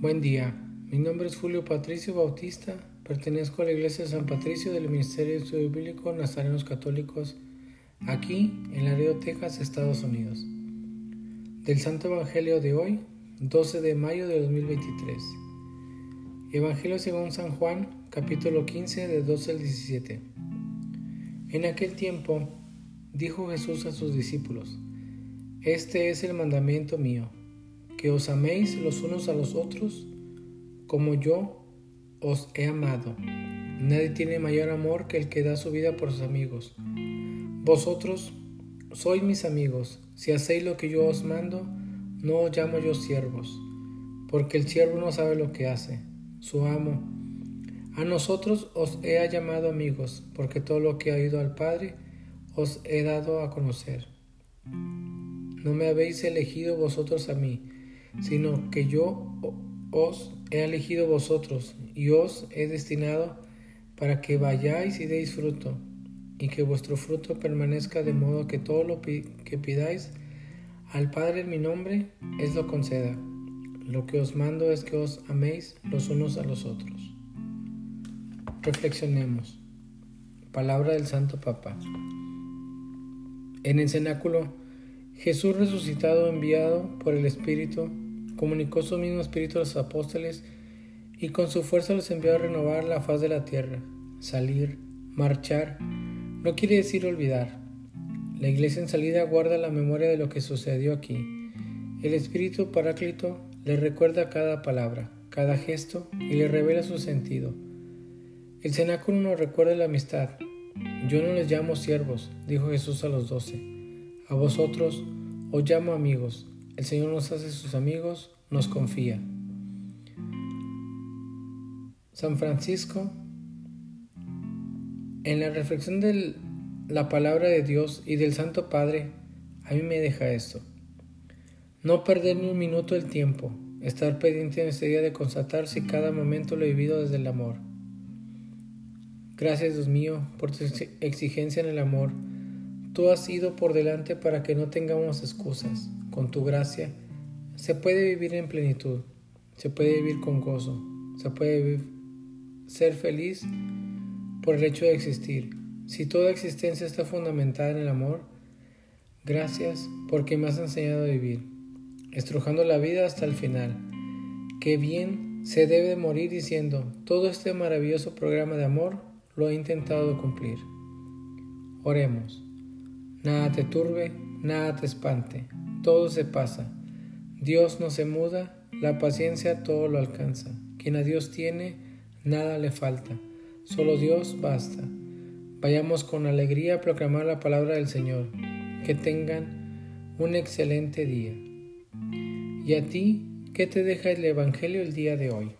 Buen día, mi nombre es Julio Patricio Bautista, pertenezco a la Iglesia de San Patricio del Ministerio de Estudio Bíblico Nazarenos Católicos, aquí en Laredo, Texas, Estados Unidos. Del Santo Evangelio de hoy, 12 de mayo de 2023. Evangelio según San Juan, capítulo 15, de 12 al 17. En aquel tiempo, dijo Jesús a sus discípulos, Este es el mandamiento mío que os améis los unos a los otros como yo os he amado. Nadie tiene mayor amor que el que da su vida por sus amigos. Vosotros sois mis amigos, si hacéis lo que yo os mando, no os llamo yo siervos, porque el siervo no sabe lo que hace, su amo. A nosotros os he llamado amigos, porque todo lo que ha oído al Padre os he dado a conocer. No me habéis elegido vosotros a mí, sino que yo os he elegido vosotros y os he destinado para que vayáis y deis fruto, y que vuestro fruto permanezca de modo que todo lo que pidáis al Padre en mi nombre es lo conceda. Lo que os mando es que os améis los unos a los otros. Reflexionemos. Palabra del Santo Papa. En el cenáculo, Jesús resucitado enviado por el Espíritu comunicó su mismo espíritu a los apóstoles y con su fuerza los envió a renovar la faz de la tierra. Salir, marchar, no quiere decir olvidar. La iglesia en salida guarda la memoria de lo que sucedió aquí. El Espíritu Paráclito le recuerda cada palabra, cada gesto y le revela su sentido. El cenáculo nos recuerda la amistad. Yo no les llamo siervos, dijo Jesús a los doce. A vosotros os llamo amigos, el Señor nos hace sus amigos, nos confía. San Francisco, en la reflexión de la palabra de Dios y del Santo Padre, a mí me deja esto. No perder ni un minuto el tiempo, estar pendiente en este día de constatar si cada momento lo he vivido desde el amor. Gracias Dios mío por tu exigencia en el amor. Tú has ido por delante para que no tengamos excusas con tu gracia, se puede vivir en plenitud, se puede vivir con gozo, se puede ser feliz por el hecho de existir. Si toda existencia está fundamentada en el amor, gracias porque me has enseñado a vivir, estrujando la vida hasta el final. Qué bien se debe morir diciendo, todo este maravilloso programa de amor lo he intentado cumplir. Oremos. Nada te turbe, nada te espante todo se pasa. Dios no se muda, la paciencia todo lo alcanza. Quien a Dios tiene, nada le falta. Solo Dios basta. Vayamos con alegría a proclamar la palabra del Señor. Que tengan un excelente día. ¿Y a ti qué te deja el Evangelio el día de hoy?